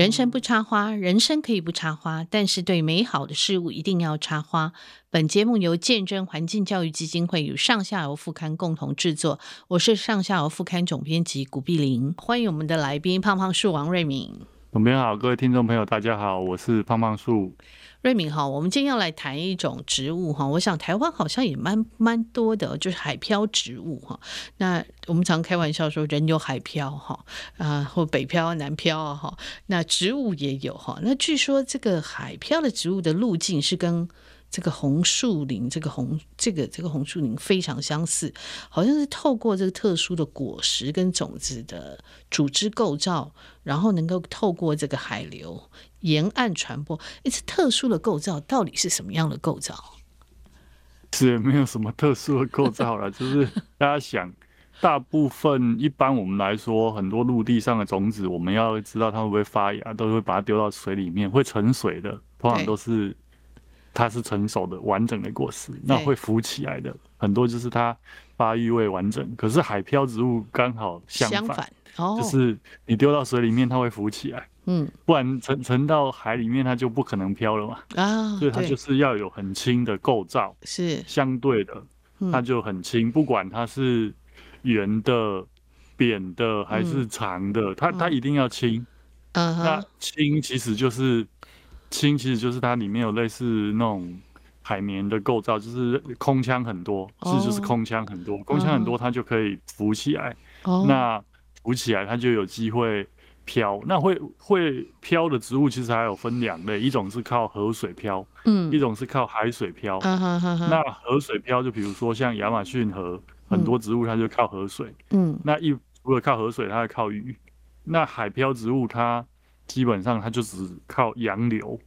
人生不插花，人生可以不插花，但是对美好的事物一定要插花。本节目由见证环境教育基金会与上下游副刊共同制作，我是上下游副刊总编辑古碧玲，欢迎我们的来宾胖胖树王瑞敏。总编好，各位听众朋友，大家好，我是胖胖树。瑞闵好，我们今天要来谈一种植物哈，我想台湾好像也蛮蛮多的，就是海漂植物哈。那我们常开玩笑说，人有海漂哈啊，或北漂、南漂啊哈，那植物也有哈。那据说这个海漂的植物的路径是跟这个红树林，这个红这个这个红树林非常相似，好像是透过这个特殊的果实跟种子的组织构造，然后能够透过这个海流沿岸传播。一次特殊的构造到底是什么样的构造？是没有什么特殊的构造了，就是大家想，大部分一般我们来说，很多陆地上的种子，我们要知道它会不会发芽，都会把它丢到水里面，会沉水的，通常都是。它是成熟的完整的果实，那会浮起来的很多就是它发育未完整。可是海漂植物刚好相反，相反哦，就是你丢到水里面它会浮起来，嗯，不然沉沉到海里面它就不可能漂了嘛啊，所以它就是要有很轻的构造，是。相对的，它就很轻，不管它是圆的、扁的还是长的，它它一定要轻，嗯，那轻其实就是。轻其实就是它里面有类似那种海绵的构造，就是空腔很多，其实就是空腔很多，空腔很多它就可以浮起来。那浮起来它就有机会漂。那会会漂的植物其实还有分两类，一种是靠河水漂，嗯，一种是靠海水漂。那河水漂就比如说像亚马逊河，很多植物它就靠河水，嗯，那一除了靠河水，它还靠雨。那海漂植物它。基本上它就只靠洋流，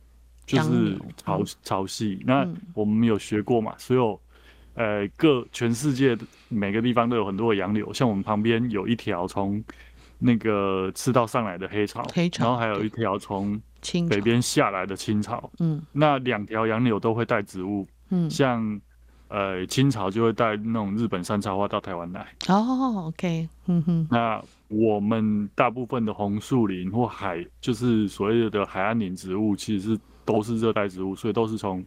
就是潮潮汐。那我们有学过嘛？所有呃各全世界每个地方都有很多的洋流。像我们旁边有一条从那个赤道上来的黑潮，黑潮，然后还有一条从北边下来的青潮。嗯，那两条洋流都会带植物。嗯，像呃青潮就会带那种日本山茶花到台湾来。哦，OK，嗯哼，那。我们大部分的红树林或海，就是所谓的海岸林植物，其实是都是热带植物，所以都是从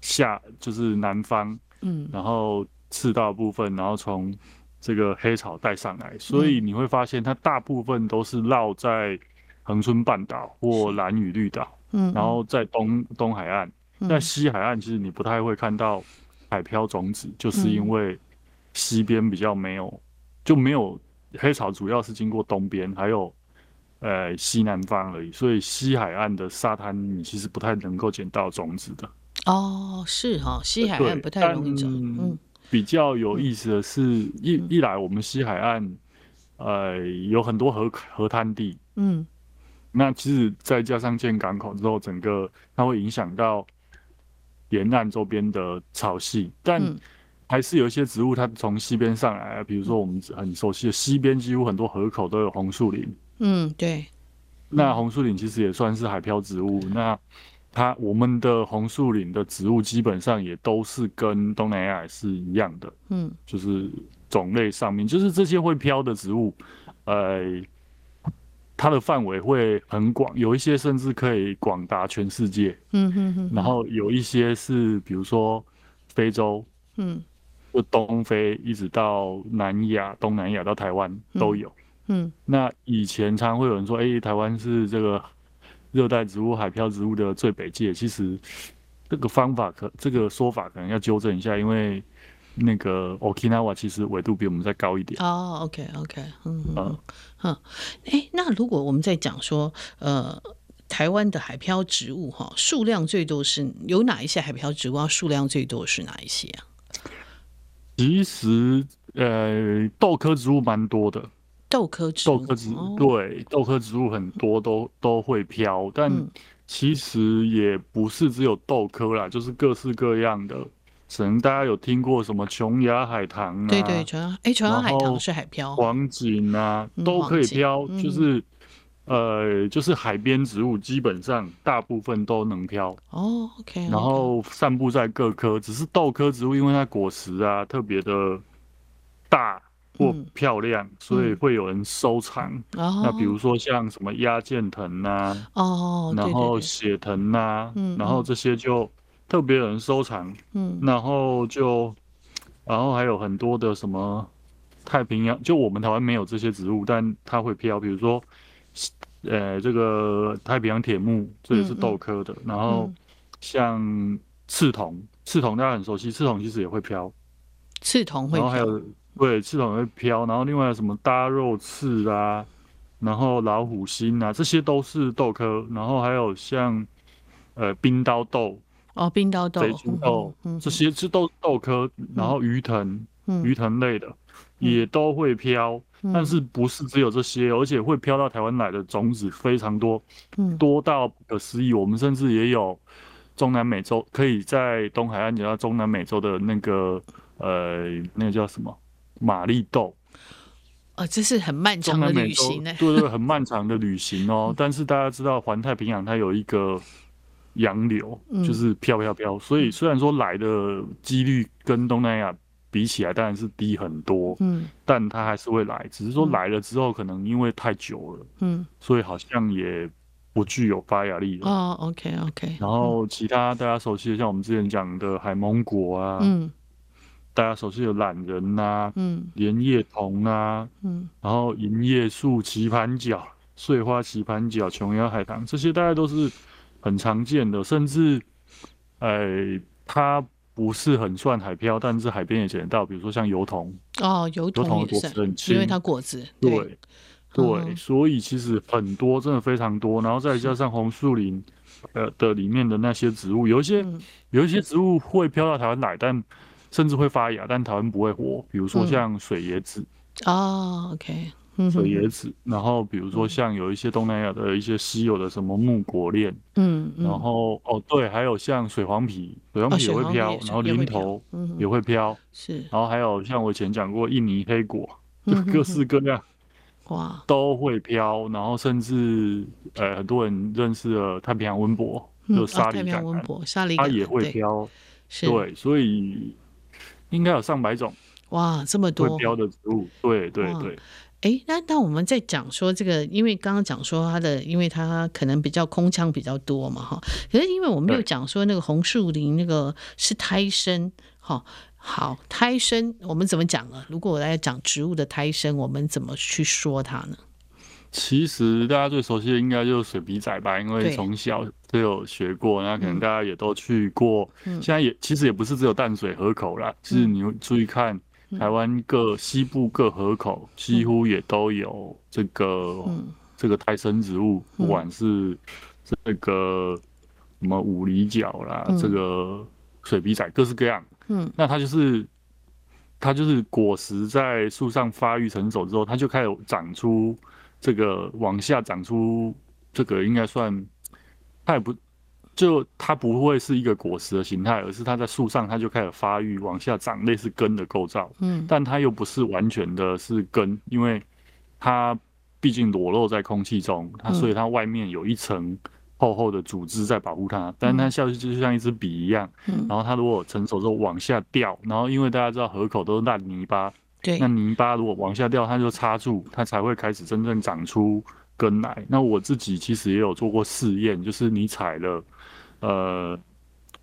下就是南方，嗯，然后赤道部分，然后从这个黑潮带上来，所以你会发现它大部分都是绕在恒春半岛或兰屿绿岛，嗯，然后在东东海岸，在西海岸其实你不太会看到海漂种子，就是因为西边比较没有，就没有。黑潮主要是经过东边，还有呃西南方而已，所以西海岸的沙滩你其实不太能够捡到种子的。哦，是哈，西海岸不太容易找。嗯，比较有意思的是，嗯、一一来我们西海岸呃有很多河河滩地，嗯，那其实再加上建港口之后，整个它会影响到沿岸周边的草系，但。嗯还是有一些植物，它从西边上来，比如说我们很熟悉的西边，几乎很多河口都有红树林。嗯，对。那红树林其实也算是海漂植物。那它我们的红树林的植物基本上也都是跟东南亚是一样的。嗯，就是种类上面，就是这些会飘的植物，呃，它的范围会很广，有一些甚至可以广达全世界。嗯哼哼。然后有一些是，比如说非洲。嗯。就东非一直到南亚、东南亚到台湾都有。嗯，嗯，那以前常常会有人说，哎、欸，台湾是这个热带植物、海漂植物的最北界。其实这个方法可这个说法可能要纠正一下，因为那个 Okinawa 其实纬度比我们再高一点。哦，OK OK，嗯嗯嗯，哎、欸，那如果我们在讲说，呃，台湾的海漂植物哈，数量最多是有哪一些海漂植物？数量最多是哪一些啊？其实，呃，豆科植物蛮多的。豆科植物，豆科植物，哦、对，豆科植物很多都都会飘，但其实也不是只有豆科啦，就是各式各样的。可能大家有听过什么琼崖海棠啊？对对，琼崖，哎，琼崖海棠是海漂。黄锦啊，都可以飘，嗯、就是。呃，就是海边植物基本上大部分都能飘哦，OK。然后散布在各科，只是豆科植物，因为它果实啊特别的大或漂亮，所以会有人收藏。哦，那比如说像什么鸭剑藤呐，哦，然后血藤呐，嗯，然后这些就特别有人收藏。嗯，然后就，然后还有很多的什么太平洋，就我们台湾没有这些植物，但它会飘。比如说，呃，这个太平洋铁木，这也是豆科的。然后像刺桐，刺桐大家很熟悉，刺桐其实也会飘。刺桐会飘。然后还有。对，刺桐会飘，然后另外什么搭肉刺啊，然后老虎心啊，这些都是豆科。然后还有像呃冰刀豆哦，冰刀豆、贼竹豆，嗯、这些是都是豆科。然后鱼藤、嗯、鱼藤类的、嗯、也都会飘，嗯、但是不是只有这些，而且会飘到台湾来的种子非常多，嗯、多到不可思议。我们甚至也有中南美洲，可以在东海岸讲到中南美洲的那个呃那个叫什么？玛丽豆，哦，这是很漫长的旅行呢。对对，很漫长的旅行哦。但是大家知道，环太平洋它有一个洋流，嗯、就是飘飘飘。所以虽然说来的几率跟东南亚比起来当然是低很多，嗯，但它还是会来。只是说来了之后，可能因为太久了，嗯，所以好像也不具有发芽力了。哦，OK OK。然后其他大家熟悉的，像我们之前讲的海蒙果啊，嗯。大家熟悉的懒人呐、啊，嗯，莲叶桐啊，嗯，然后银叶树、棋盘角、碎花棋盘角、琼瑶海棠，这些大概都是很常见的，甚至，呃，它不是很算海漂，但是海边也捡得到，比如说像油桐。哦，油桐的果子很轻，因为它果子对对，对嗯、所以其实很多，真的非常多，然后再加上红树林呃的里面的那些植物，有一些、嗯、有一些植物会飘到台湾来，但甚至会发芽，但台湾不会活。比如说像水椰子，哦，OK，水椰子。然后比如说像有一些东南亚的一些稀有的什么木果链，嗯，然后哦对，还有像水黄皮，水黄皮也会飘，然后林头也会飘，是。然后还有像我以前讲过印尼黑果，就各式各样，哇，都会飘。然后甚至呃很多人认识了太平洋温博，就沙梨橄榄，它也会飘，对，所以。应该有上百种哇，这么多会标的植物，对对对。哎，那那我们在讲说这个，因为刚刚讲说它的，因为它可能比较空腔比较多嘛，哈。可是因为我们又讲说那个红树林那个是胎生，哈，好胎生，我们怎么讲呢？如果我来讲植物的胎生，我们怎么去说它呢？其实大家最熟悉的应该就是水笔仔吧，因为从小都有学过，那可能大家也都去过。嗯、现在也其实也不是只有淡水河口啦，其实、嗯、你会注意看台湾各西部各河口，几乎也都有这个、嗯、这个胎生植物，不管是这个什么五里角啦，嗯、这个水笔仔，各式各样。嗯，那它就是它就是果实在树上发育成熟之后，它就开始长出。这个往下长出，这个应该算，它也不，就它不会是一个果实的形态，而是它在树上，它就开始发育，往下长，类似根的构造。嗯，但它又不是完全的是根，因为它毕竟裸露在空气中，它所以它外面有一层厚厚的组织在保护它。但它下去就像一支笔一样，然后它如果成熟之后往下掉，然后因为大家知道河口都是烂泥巴。对，那泥巴如果往下掉，它就插住，它才会开始真正长出根来。那我自己其实也有做过试验，就是你采了呃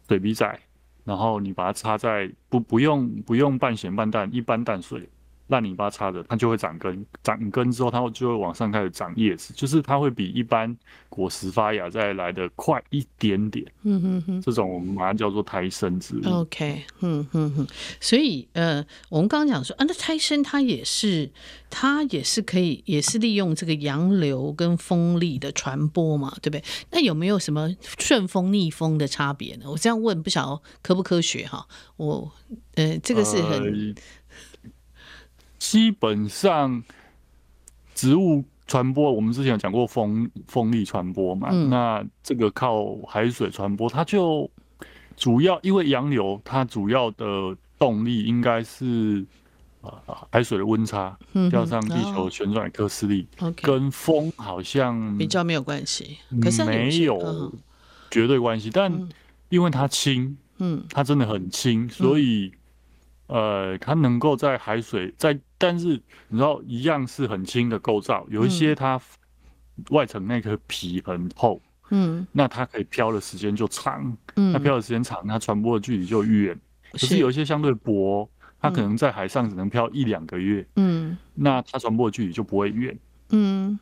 水笔仔，然后你把它插在不不用不用半咸半淡一般淡水。烂泥巴插的，它就会长根，长根之后，它就会往上开始长叶子，就是它会比一般果实发芽再来的快一点点。嗯哼哼，这种我们把它叫做胎生植物。OK，嗯哼哼，所以呃，我们刚刚讲说啊，那胎生它也是，它也是可以，也是利用这个洋流跟风力的传播嘛，对不对？那有没有什么顺风逆风的差别呢？我这样问不晓得科不科学哈？我呃，这个是很。呃基本上，植物传播，我们之前有讲过风风力传播嘛，嗯、那这个靠海水传播，它就主要因为洋流，它主要的动力应该是海水的温差，加上地球旋转的科斯力，嗯、跟风好像比较没有关系，可是没有绝对关系，但因为它轻，嗯，它真的很轻，所以。呃，它能够在海水在但是你知道，一样是很轻的构造，有一些它外层那颗皮很厚，嗯，那它可以飘的时间就长，嗯，那飘的时间长，它传播的距离就远。可是有一些相对薄，它可能在海上只能飘一两个月，嗯，那它传播的距离就不会远，嗯，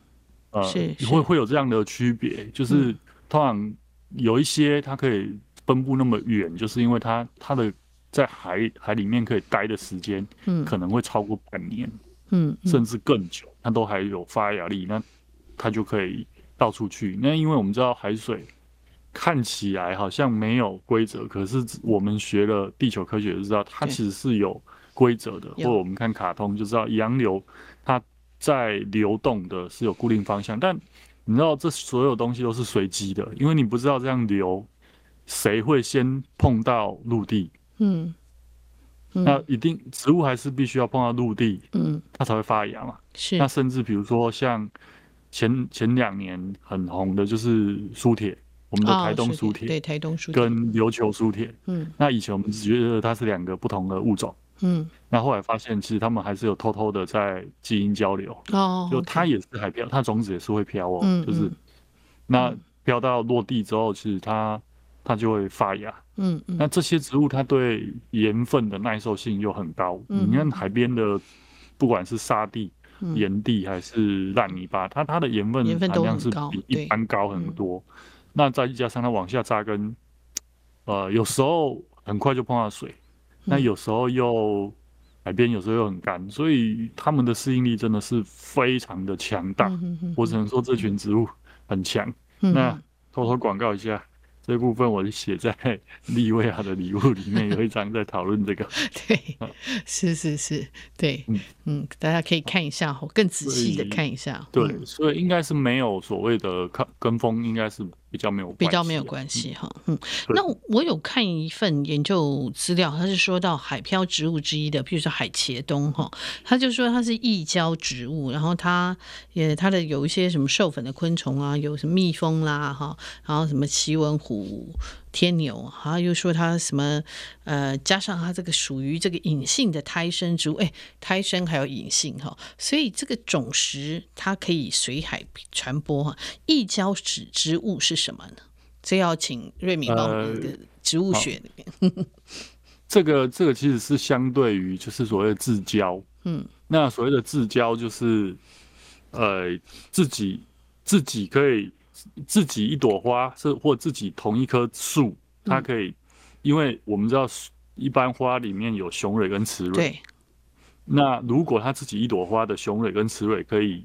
呃，会会有这样的区别，就是通常有一些它可以分布那么远，就是因为它它的。在海海里面可以待的时间，嗯，可能会超过半年，嗯，甚至更久，它都还有发芽力，那它就可以到处去。那因为我们知道海水看起来好像没有规则，可是我们学了地球科学就知道，它其实是有规则的。或者我们看卡通就知道，洋流它在流动的是有固定方向，但你知道这所有东西都是随机的，因为你不知道这样流谁会先碰到陆地。嗯，那一定植物还是必须要碰到陆地，嗯，它才会发芽嘛。是，那甚至比如说像前前两年很红的就是苏铁，我们的台东苏铁，对，台东苏铁。跟琉球苏铁，嗯，那以前我们只觉得它是两个不同的物种，嗯，那后来发现其实它们还是有偷偷的在基因交流，哦，就它也是海漂，它种子也是会飘哦，就是那飘到落地之后，其实它。它就会发芽，嗯，嗯，那这些植物它对盐分的耐受性又很高。嗯，你看海边的，不管是沙地、盐、嗯、地还是烂泥巴，它它的盐分含量是比一般高很多。嗯、那再加上它往下扎根，呃，有时候很快就碰到水，那、嗯、有时候又海边有时候又很干，所以它们的适应力真的是非常的强大。嗯、我只能说这群植物很强。嗯、那偷偷广告一下。这部分我是写在 利维亚的礼物里面，有一章在讨论这个。对，是是是，对，嗯嗯，大家可以看一下，更仔细的看一下。对，所以应该是没有所谓的跟跟风，应该是。比较没有比较没有关系哈，嗯，那我有看一份研究资料，他是说到海漂植物之一的，譬如说海茄冬哈，他就说它是异胶植物，然后它也它的有一些什么授粉的昆虫啊，有什么蜜蜂啦哈，然后什么奇纹虎。天牛，然后又说他什么，呃，加上他这个属于这个隐性的胎生植物，哎，胎生还有隐性哈，所以这个种实它可以随海传播哈。异胶植植物是什么呢？这要请瑞敏帮我们的植物学里面。呃、这个这个其实是相对于就是所谓的自交，嗯，那所谓的自交就是，呃，自己自己可以。自己一朵花是或自己同一棵树，它可以，因为我们知道一般花里面有雄蕊跟雌蕊。对。那如果它自己一朵花的雄蕊跟雌蕊可以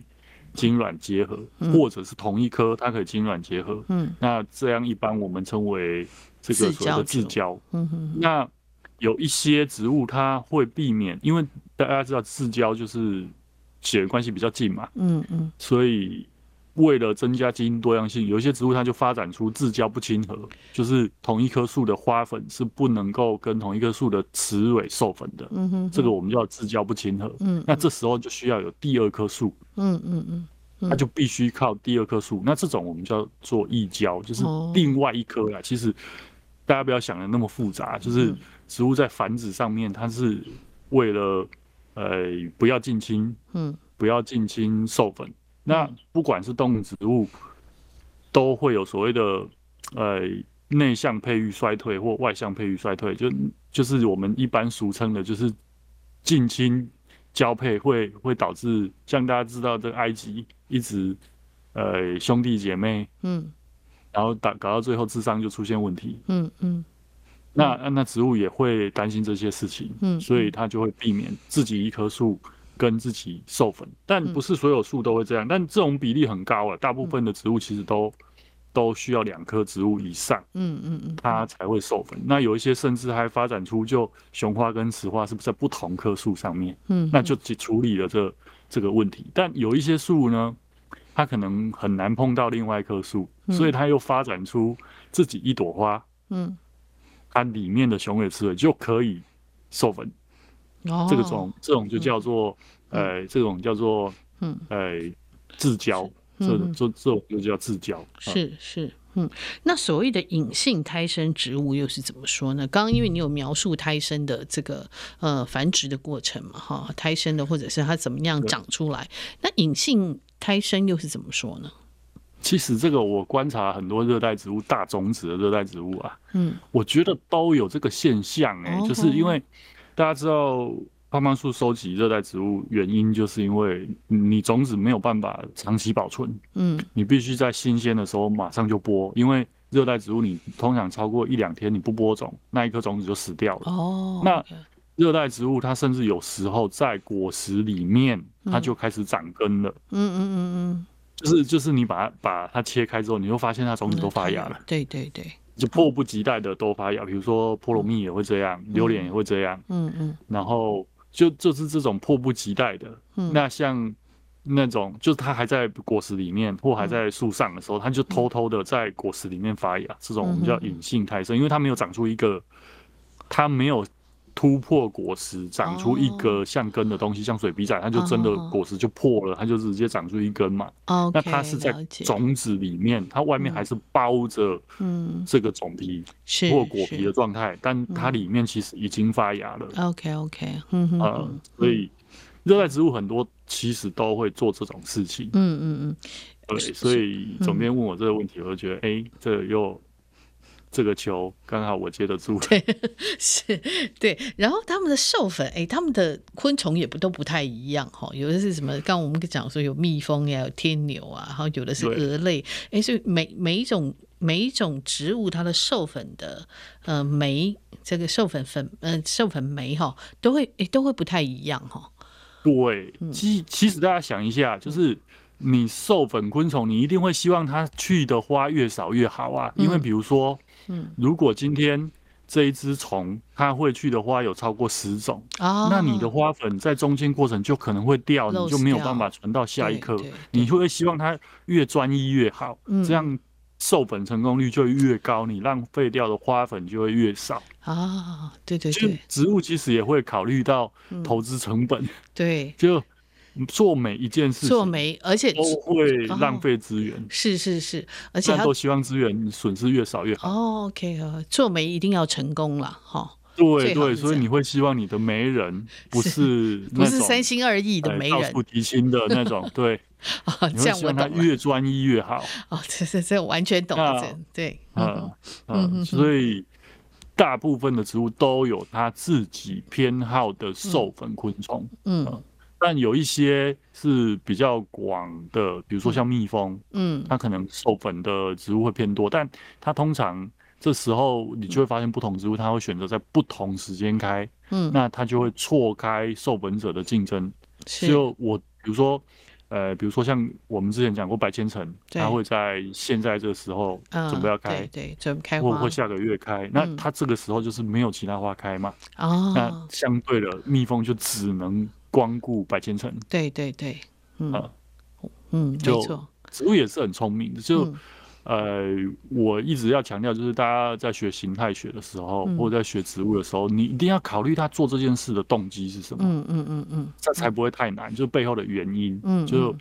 精卵结合，或者是同一颗它可以精卵结合，嗯，那这样一般我们称为这个所谓的自交。嗯哼。那有一些植物它会避免，因为大家知道自交就是血缘关系比较近嘛。嗯嗯。所以。为了增加基因多样性，有一些植物它就发展出自交不亲和，就是同一棵树的花粉是不能够跟同一棵树的雌蕊授粉的。嗯哼，这个我们叫自交不亲和。嗯，那这时候就需要有第二棵树。嗯嗯嗯，它就必须靠第二棵树。那这种我们叫做异交，就是另外一棵啊。其实大家不要想的那么复杂，就是植物在繁殖上面，它是为了呃不要近亲，嗯，不要近亲授粉。那不管是动物植物，都会有所谓的呃内向配育衰退或外向配育衰退，就就是我们一般俗称的，就是近亲交配会会导致像大家知道这个埃及一直呃兄弟姐妹，嗯，然后打搞到最后智商就出现问题，嗯嗯，那那植物也会担心这些事情，嗯，所以它就会避免自己一棵树。跟自己授粉，但不是所有树都会这样，嗯、但这种比例很高啊。大部分的植物其实都、嗯、都需要两棵植物以上，嗯嗯嗯，它才会授粉。那有一些甚至还发展出就雄花跟雌花是不是在不同棵树上面，嗯，那就处理了这这个问题。但有一些树呢，它可能很难碰到另外一棵树，所以它又发展出自己一朵花，嗯，它里面的雄蕊雌蕊就可以授粉。哦、这个种这种就叫做、嗯、呃，这种叫做嗯。呃自交，这这这种就叫自交。是是，嗯，那所谓的隐性胎生植物又是怎么说呢？刚刚因为你有描述胎生的这个呃繁殖的过程嘛，哈，胎生的或者是它怎么样长出来，那隐性胎生又是怎么说呢？其实这个我观察很多热带植物大种子的热带植物啊，嗯，我觉得都有这个现象哎、欸，就是因为大家知道胖胖树收集热带植物原因，就是因为你种子没有办法长期保存，嗯，你必须在新鲜的时候马上就播，因为热带植物你通常超过一两天你不播种，那一颗种子就死掉了。哦，那热带植物它甚至有时候在果实里面它就开始长根了。嗯嗯嗯嗯。就是就是你把它把它切开之后，你会发现它种子都发芽了。对对对，就迫不及待的都发芽。比如说菠萝蜜也会这样，榴莲也会这样。嗯嗯。然后就就是这种迫不及待的。嗯。那像那种就是它还在果实里面或还在树上的时候，它就偷偷的在果实里面发芽。这种我们叫隐性胎生，因为它没有长出一个，它没有。突破果实长出一个像根的东西，像水笔仔，它就真的果实就破了，它就直接长出一根嘛。那它是在种子里面，它外面还是包着嗯。这个种皮或果皮的状态，但它里面其实已经发芽了。OK OK，嗯嗯，所以热带植物很多其实都会做这种事情。嗯嗯嗯，对，所以总编问我这个问题，我就觉得哎，这又。这个球刚好我接得住，对，是，对。然后他们的授粉，哎，他们的昆虫也不都不太一样哈。有的是什么？刚刚我们讲说有蜜蜂呀，有天牛啊，然后有的是蛾类。哎，所以每每一种每一种植物，它的授粉的呃酶，这个授粉粉呃授粉酶哈，都会哎都会不太一样哈。对，其其实大家想一下，就是。你授粉昆虫，你一定会希望它去的花越少越好啊，因为比如说，嗯，如果今天这一只虫它会去的花有超过十种，啊，那你的花粉在中间过程就可能会掉，你就没有办法传到下一颗，你会希望它越专一越好，这样授粉成功率就越高，你浪费掉的花粉就会越少。啊。对对对，植物其实也会考虑到投资成本，对，就。做每一件事，做每而且都会浪费资源，哦，是是是，而且都希望资源损失越少越好。哦，OK，做媒一定要成功了，哈。对对，所以你会希望你的媒人不是不是三心二意的媒人，到处提亲的那种，对。啊，这样我懂了。越专一越好。哦，这这这完全懂了，对，嗯嗯，所以大部分的植物都有它自己偏好的授粉昆虫，嗯。但有一些是比较广的，比如说像蜜蜂，嗯，它可能授粉的植物会偏多，但它通常这时候你就会发现不同植物它会选择在不同时间开，嗯，那它就会错开授粉者的竞争。就我比如说，呃，比如说像我们之前讲过白千层，它会在现在这个时候准备要开，对，准备开花，或会下个月开，那它这个时候就是没有其他花开嘛，哦，那相对的蜜蜂就只能。光顾白千层，对对对，嗯，啊、嗯，就没错，植物也是很聪明的。就、嗯、呃，我一直要强调，就是大家在学形态学的时候，嗯、或者在学植物的时候，你一定要考虑它做这件事的动机是什么。嗯嗯嗯嗯，这才不会太难。就背后的原因，嗯，就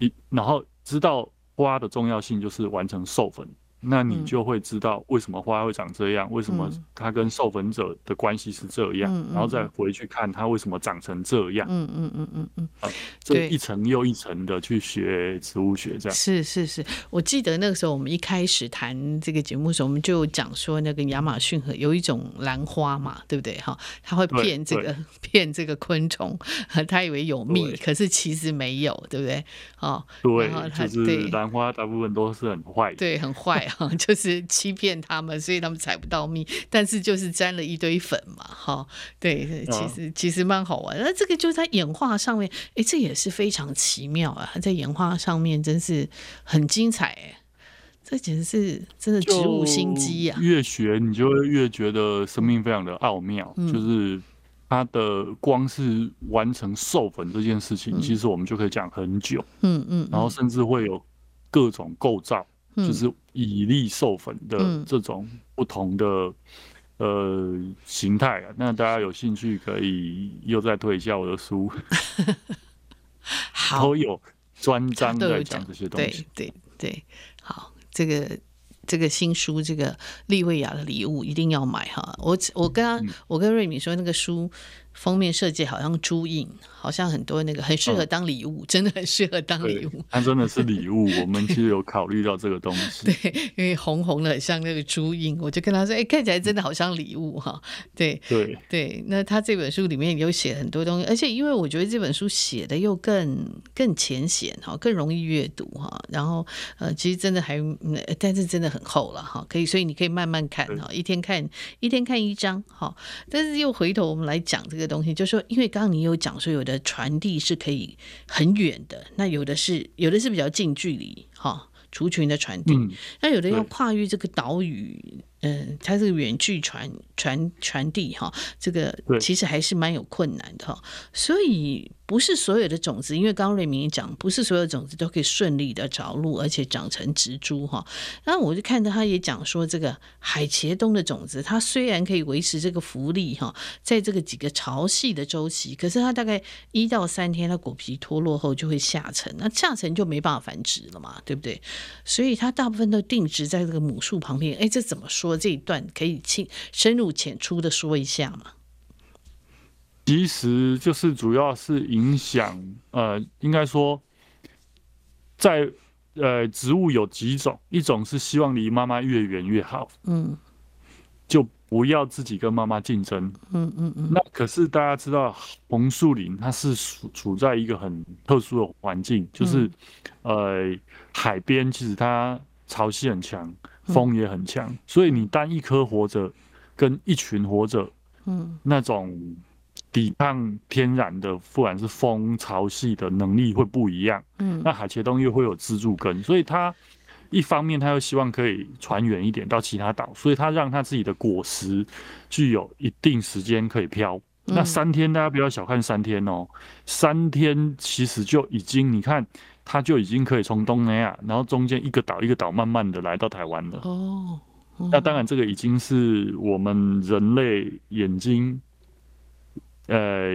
一然后知道花的重要性，就是完成授粉。那你就会知道为什么花会长这样，为什么它跟授粉者的关系是这样，然后再回去看它为什么长成这样。嗯嗯嗯嗯嗯，啊，这一层又一层的去学植物学，这样。是是是，我记得那个时候我们一开始谈这个节目的时候，我们就讲说那个亚马逊河有一种兰花嘛，对不对？哈，它会骗这个 骗这个昆虫，它以为有蜜，可是其实没有，对不对？哦，对，就是兰花大部分都是很坏的，对，很坏。就是欺骗他们，所以他们采不到蜜，但是就是沾了一堆粉嘛，哈，对，其实其实蛮好玩。那这个就在演化上面，哎，这也是非常奇妙啊，在演化上面真是很精彩，哎，这简直是真的植物心机啊！越学你就会越觉得生命非常的奥妙，嗯、就是它的光是完成授粉这件事情，嗯、其实我们就可以讲很久，嗯嗯，嗯然后甚至会有各种构造。就是以利授粉的这种不同的、嗯、呃形态啊，那大家有兴趣可以又再推一下我的书，好，都有专章在讲这些东西。对对对，好，这个这个新书，这个利维亚的礼物一定要买哈。我我跟他，我跟瑞敏说，那个书封面设计好像朱印，好像很多那个很适合当礼物，嗯、真的很适合当礼物。它真的是礼物，我们其实有考虑到这个东西。对，因为红红的很像那个朱印，我就跟他说，哎、欸，看起来真的好像礼物哈。对对对，那他这本书里面有写很多东西，而且因为我觉得这本书写的又更更浅显哈，更容易阅读哈。然后呃，其实真的还，但是真的很厚了哈，可以，所以你可以慢慢看哈，一天看一天看一章哈。但是又回头我们来讲这个。东西就是说，因为刚刚你有讲说，有的传递是可以很远的，那有的是有的是比较近距离哈，族群的传递，那有的要跨越这个岛屿。嗯，它这个远距传传传递哈，这个其实还是蛮有困难的哈。所以不是所有的种子，因为刚刚瑞明也讲，不是所有种子都可以顺利的着陆，而且长成植株哈。然后我就看到他也讲说，这个海茄冬的种子，它虽然可以维持这个浮力哈，在这个几个潮汐的周期，可是它大概一到三天，它果皮脱落后就会下沉，那下沉就没办法繁殖了嘛，对不对？所以它大部分都定植在这个母树旁边。哎，这怎么说？这一段可以轻深入浅出的说一下吗？其实就是主要是影响，呃，应该说，在呃植物有几种，一种是希望离妈妈越远越好，嗯，就不要自己跟妈妈竞争，嗯嗯嗯。那可是大家知道，红树林它是处处在一个很特殊的环境，就是、嗯、呃海边，其实它潮汐很强。风也很强，所以你单一颗活着，跟一群活着，嗯，那种抵抗天然的，不管是风潮汐的能力会不一样，嗯，那海茄冬又会有支柱根，所以它一方面它又希望可以传远一点到其他岛，所以它让它自己的果实具有一定时间可以飘。那三天大家不要小看三天哦，三天其实就已经你看。它就已经可以从东南亚，然后中间一个岛一个岛慢慢的来到台湾了。哦，那当然这个已经是我们人类眼睛，呃，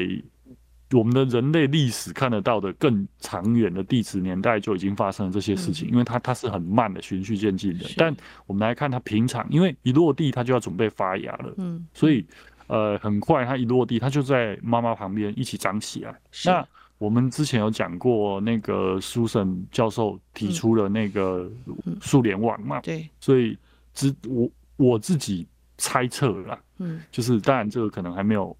我们的人类历史看得到的更长远的地质年代就已经发生了这些事情，因为它它是很慢的循序渐进的。但我们来看它平常，因为一落地它就要准备发芽了，嗯，所以呃很快它一落地它就在妈妈旁边一起长起来。那我们之前有讲过，那个苏沈教授提出了那个树联网嘛，对，所以只我我自己猜测啦，嗯，就是当然这个可能还没有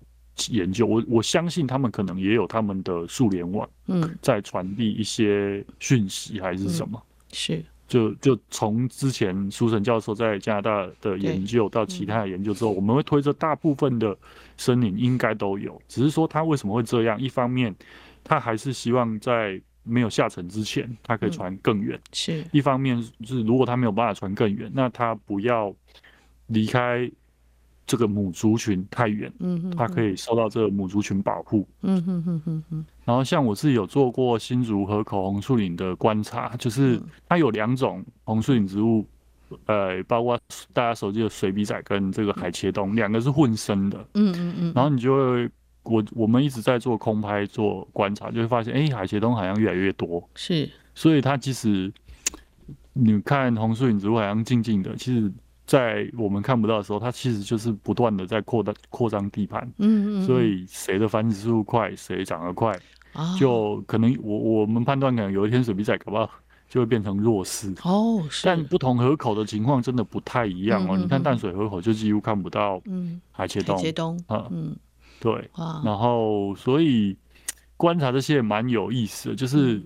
研究，我我相信他们可能也有他们的树联网，嗯，在传递一些讯息还是什么，是，就就从之前苏珊教授在加拿大的研究到其他的研究之后，我们会推测大部分的森林应该都有，只是说它为什么会这样，一方面。他还是希望在没有下沉之前，他可以传更远。是一方面，是如果他没有办法传更远，那他不要离开这个母族群太远。嗯，它可以受到这个母族群保护。嗯哼哼哼哼。然后像我自己有做过新竹河口红树林的观察，就是它有两种红树林植物，呃，包括大家熟悉的水笔仔跟这个海茄冬，两个是混生的。嗯嗯嗯。然后你就会。我我们一直在做空拍做观察，就会发现，哎、欸，海茄东好像越来越多。是，所以它其实你看红树林植物好像静静的，其实，在我们看不到的时候，它其实就是不断的在扩大扩张地盘。嗯，嗯嗯。所以谁的繁殖速度快，谁长得快，哦、就可能我我们判断，可能有一天水笔仔搞不好就会变成弱势。哦，是。但不同河口的情况真的不太一样哦。嗯嗯嗯，你看淡水河口就几乎看不到海茄冬。海茄冬。嗯。嗯对，然后所以观察这些也蛮有意思的，就是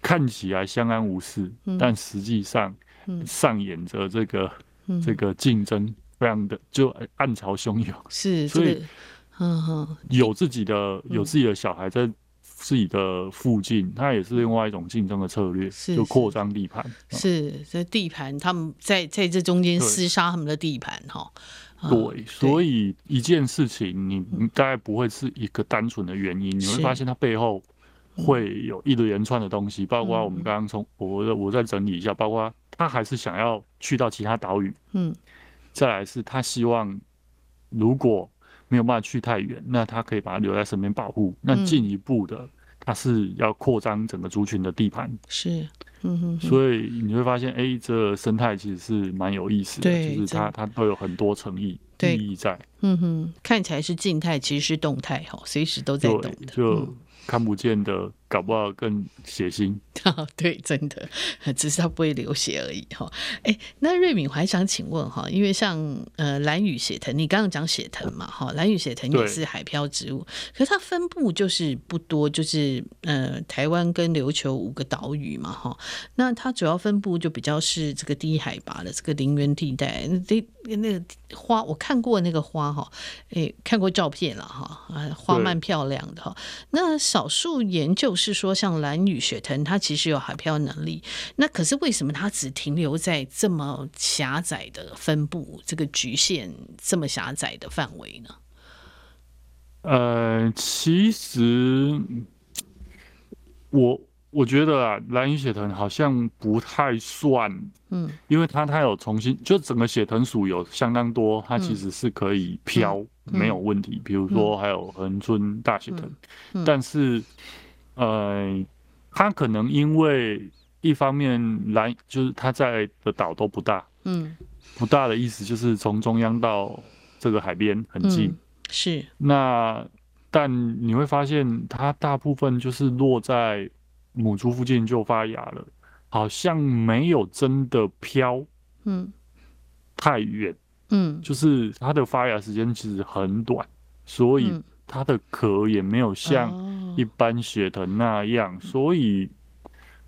看起来相安无事，嗯、但实际上上演着这个、嗯、这个竞争，非常的就暗潮汹涌。是，所以嗯哼，有自己的有自己的小孩在自己的附近，它也是另外一种竞争的策略，就扩张地盘。是，这地盘他们在在这中间厮杀他们的地盘哈。对，所以一件事情，你你大概不会是一个单纯的原因，你会发现它背后会有一连串的东西，包括我们刚刚从我我再整理一下，包括他还是想要去到其他岛屿，嗯，再来是他希望如果没有办法去太远，那他可以把它留在身边保护，那进一步的。它是要扩张整个族群的地盘，是，嗯哼，所以你会发现，哎、欸，这个生态其实是蛮有意思的，对就是它它都有很多诚意对意义在，嗯哼，看起来是静态，其实是动态哈，随时都在动的，就。嗯看不见的，搞不好更血腥。对，真的，只是它不会流血而已哈。哎，那瑞敏，我还想请问哈，因为像呃蓝雨血藤，你刚刚讲血藤嘛哈，蓝雨血藤也是海漂植物，可是它分布就是不多，就是呃台湾跟琉球五个岛屿嘛哈。那它主要分布就比较是这个低海拔的这个林园地带，那那个花我看过那个花哈，哎看过照片了哈，啊花蛮漂亮的哈。那少数研究是说，像蓝雨雪藤，它其实有海漂能力。那可是为什么它只停留在这么狭窄的分布，这个局限这么狭窄的范围呢？呃，其实我我觉得啊，蓝雨血藤好像不太算，嗯，因为它它有重新，就整个血藤属有相当多，它其实是可以漂。嗯没有问题，比如说还有恒春大血藤，嗯嗯、但是，呃，它可能因为一方面来，就是它在的岛都不大，嗯，不大的意思就是从中央到这个海边很近，嗯、是。那但你会发现，它大部分就是落在母株附近就发芽了，好像没有真的飘，嗯，太远。嗯，就是它的发芽时间其实很短，所以它的壳也没有像一般血藤那样，嗯、所以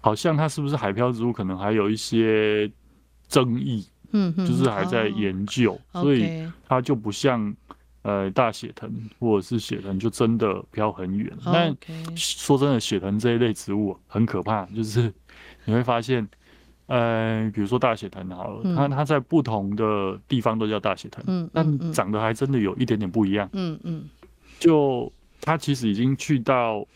好像它是不是海漂植物，可能还有一些争议，嗯，就是还在研究，哦、所以它就不像呃大血藤或者是血藤就真的漂很远。哦、但说真的，血藤这一类植物很可怕，就是 你会发现。呃，比如说大血藤好了，嗯、它它在不同的地方都叫大血藤，嗯，嗯，嗯，但长得还真的有一点点不一样，嗯嗯，就它其实已经去到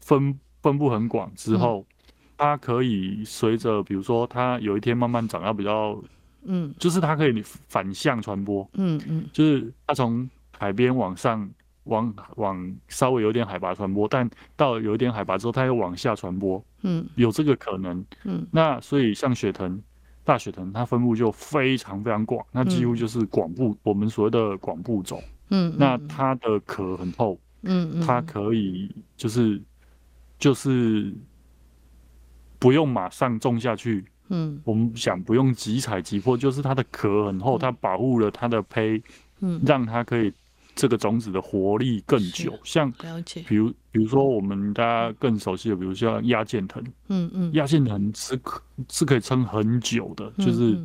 分分布很广之后，嗯、它可以随着比如说它有一天慢慢长到比较，嗯，就是它可以反向传播，嗯嗯，就是它从海边往上。往往稍微有点海拔传播，但到有一点海拔之后，它又往下传播，嗯，有这个可能，嗯，那所以像血藤、大血藤，它分布就非常非常广，那几乎就是广布，嗯、我们所谓的广布种，嗯，那它的壳很厚，嗯，它可以就是就是不用马上种下去，嗯，我们想不用急采急破，就是它的壳很厚，它保护了它的胚，嗯，让它可以。这个种子的活力更久，像比如比如说我们大家更熟悉的，比如像鸭剑藤，嗯嗯，鸭剑藤是可是可以撑很久的，就是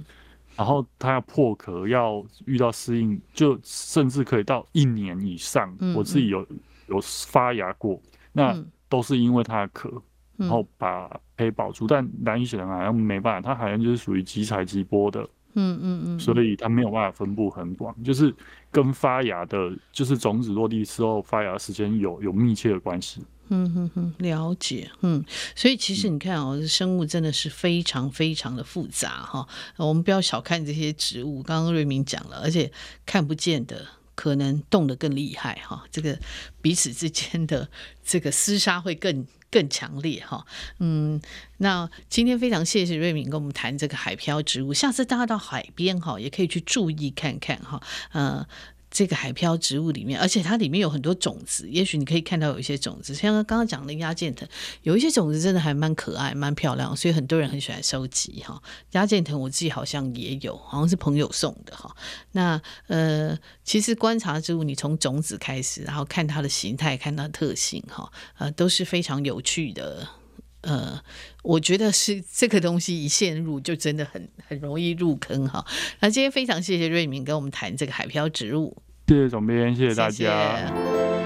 然后它要破壳，要遇到适应，就甚至可以到一年以上。我自己有有发芽过，那都是因为它的壳，然后把胚保住。但兰屿血藤好像没办法，它好像就是属于即采即播的。嗯嗯嗯，所以它没有办法分布很广，就是跟发芽的，就是种子落地之后发芽时间有有密切的关系。嗯哼哼，了解。嗯，所以其实你看哦，嗯、生物真的是非常非常的复杂哈。我们不要小看这些植物，刚刚瑞明讲了，而且看不见的可能动得更厉害哈。这个彼此之间的这个厮杀会更。更强烈哈，嗯，那今天非常谢谢瑞敏跟我们谈这个海漂植物，下次大家到海边哈，也可以去注意看看哈，呃。这个海漂植物里面，而且它里面有很多种子，也许你可以看到有一些种子，像刚刚讲的鸭剑藤，有一些种子真的还蛮可爱、蛮漂亮，所以很多人很喜欢收集哈。鸭剑藤我自己好像也有，好像是朋友送的哈。那呃，其实观察植物，你从种子开始，然后看它的形态、看它的特性哈，呃，都是非常有趣的。呃，我觉得是这个东西一陷入就真的很很容易入坑哈。那今天非常谢谢瑞明跟我们谈这个海漂植物。谢谢总编，谢谢大家。谢谢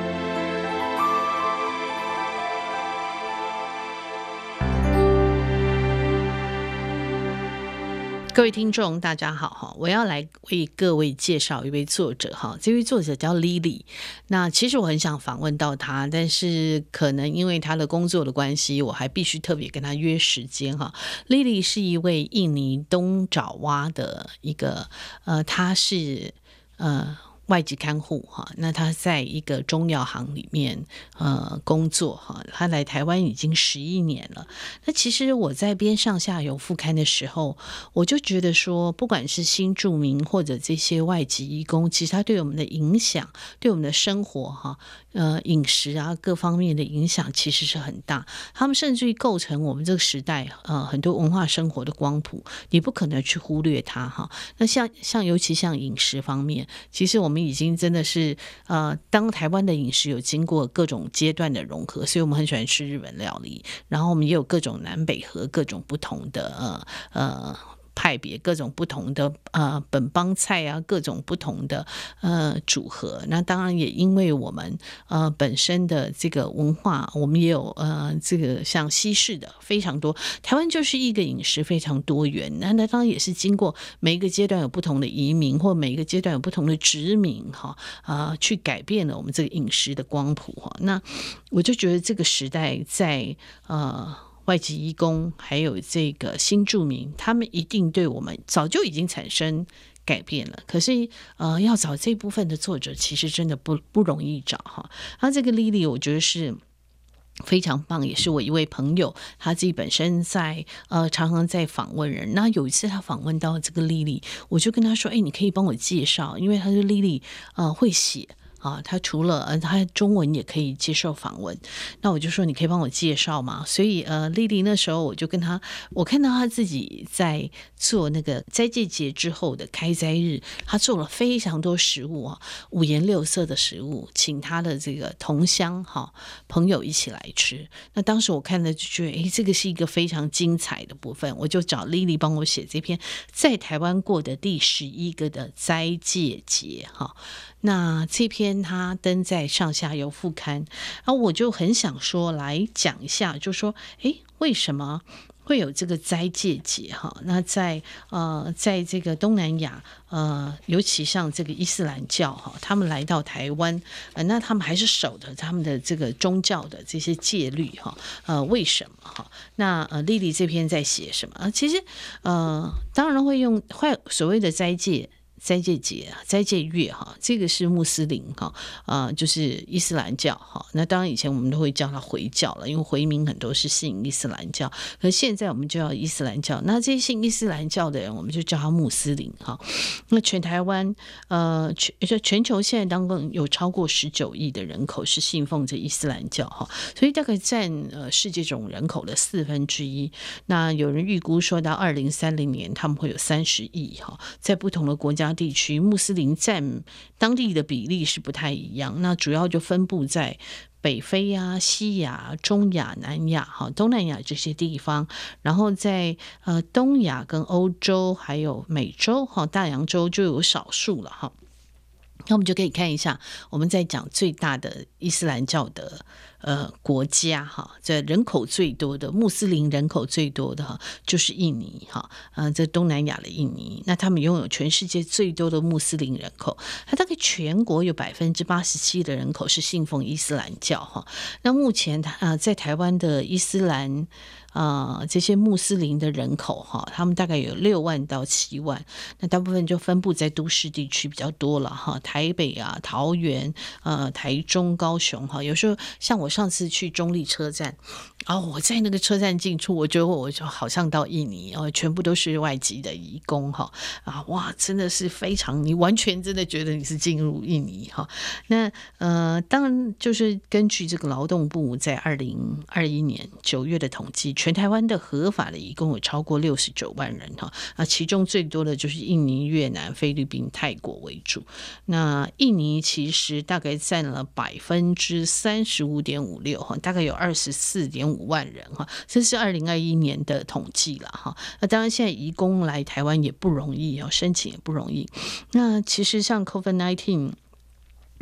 各位听众，大家好哈！我要来为各位介绍一位作者哈，这位作者叫 Lily。那其实我很想访问到他，但是可能因为他的工作的关系，我还必须特别跟他约时间哈。Lily 是一位印尼东爪哇的一个呃，他是呃。外籍看护哈，那他在一个中药行里面呃工作哈，他来台湾已经十一年了。那其实我在边上下游副刊的时候，我就觉得说，不管是新住民或者这些外籍移工，其实他对我们的影响，对我们的生活哈，呃饮食啊各方面的影响其实是很大。他们甚至于构成我们这个时代呃很多文化生活的光谱，你不可能去忽略它哈。那像像尤其像饮食方面，其实我们已经真的是呃，当台湾的饮食有经过各种阶段的融合，所以我们很喜欢吃日本料理，然后我们也有各种南北和各种不同的呃呃。派别各种不同的呃本帮菜啊，各种不同的呃组合。那当然也因为我们呃本身的这个文化，我们也有呃这个像西式的非常多。台湾就是一个饮食非常多元。那那当然也是经过每一个阶段有不同的移民，或每一个阶段有不同的殖民哈啊、去改变了我们这个饮食的光谱哈。那我就觉得这个时代在呃。外籍移工还有这个新住民，他们一定对我们早就已经产生改变了。可是，呃，要找这部分的作者，其实真的不不容易找哈。他这个 Lily，我觉得是非常棒，也是我一位朋友，他自己本身在呃常常在访问人。那有一次他访问到这个丽丽我就跟他说：“哎，你可以帮我介绍，因为他说丽丽呃会写。”啊，他除了呃，他中文也可以接受访问。那我就说，你可以帮我介绍吗？所以呃，丽丽那时候我就跟他，我看到他自己在做那个斋戒节之后的开斋日，他做了非常多食物啊，五颜六色的食物，请他的这个同乡哈朋友一起来吃。那当时我看了就觉得，诶，这个是一个非常精彩的部分。我就找丽丽帮我写这篇在台湾过的第十一个的斋戒节哈。那这篇他登在上下游副刊，然后我就很想说来讲一下，就说，诶，为什么会有这个斋戒节？哈，那在呃，在这个东南亚，呃，尤其像这个伊斯兰教哈，他们来到台湾，呃，那他们还是守着他们的这个宗教的这些戒律哈，呃，为什么哈？那呃，丽丽这篇在写什么啊？其实呃，当然会用会所谓的斋戒。斋戒节啊，斋戒月哈，这个是穆斯林哈啊，就是伊斯兰教哈。那当然以前我们都会叫它回教了，因为回民很多是信伊斯兰教。可现在我们就叫伊斯兰教。那这些信伊斯兰教的人，我们就叫他穆斯林哈。那全台湾呃全全球现在当中有超过十九亿的人口是信奉这伊斯兰教哈，所以大概占呃世界总人口的四分之一。那有人预估说到二零三零年他们会有三十亿哈，在不同的国家。地区穆斯林占当地的比例是不太一样，那主要就分布在北非啊、西亚、中亚、南亚、哈东南亚这些地方，然后在呃东亚跟欧洲还有美洲哈大洋洲就有少数了哈。那我们就可以看一下，我们在讲最大的伊斯兰教的。呃，国家哈，这人口最多的穆斯林人口最多的哈，就是印尼哈，嗯，在东南亚的印尼，那他们拥有全世界最多的穆斯林人口，它大概全国有百分之八十七的人口是信奉伊斯兰教哈。那目前啊，呃，在台湾的伊斯兰。啊、这些穆斯林的人口哈，他们大概有六万到七万，那大部分就分布在都市地区比较多了哈，台北啊、桃园、呃、台中、高雄哈。有时候像我上次去中立车站，啊、哦，我在那个车站进出，我觉得我就好像到印尼哦，全部都是外籍的移工哈啊，哇，真的是非常，你完全真的觉得你是进入印尼哈。那呃，当然就是根据这个劳动部在二零二一年九月的统计。全台湾的合法的移工有超过六十九万人哈，啊，其中最多的就是印尼、越南、菲律宾、泰国为主。那印尼其实大概占了百分之三十五点五六哈，大概有二十四点五万人哈，这是二零二一年的统计了哈。那当然现在移工来台湾也不容易哦，申请也不容易。那其实像 COVID-19。